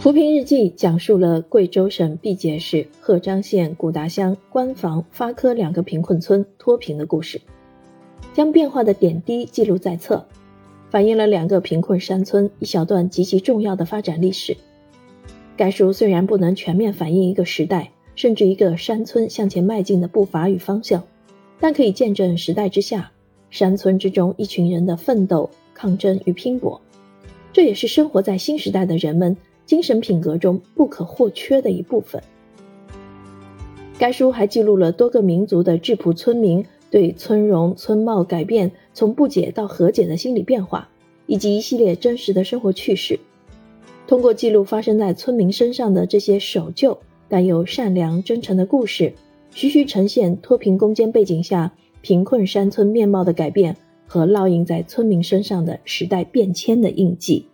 《扶贫日记》讲述了贵州省毕节市贺章县古达乡官房、发科两个贫困村脱贫的故事，将变化的点滴记录在册，反映了两个贫困山村一小段极其重要的发展历史。该书虽然不能全面反映一个时代，甚至一个山村向前迈进的步伐与方向，但可以见证时代之下山村之中一群人的奋斗、抗争与拼搏。这也是生活在新时代的人们。精神品格中不可或缺的一部分。该书还记录了多个民族的质朴村民对村容村貌改变从不解到和解的心理变化，以及一系列真实的生活趣事。通过记录发生在村民身上的这些守旧但又善良真诚的故事，徐徐呈现脱贫攻坚背景下贫困山村面貌的改变和烙印在村民身上的时代变迁的印记。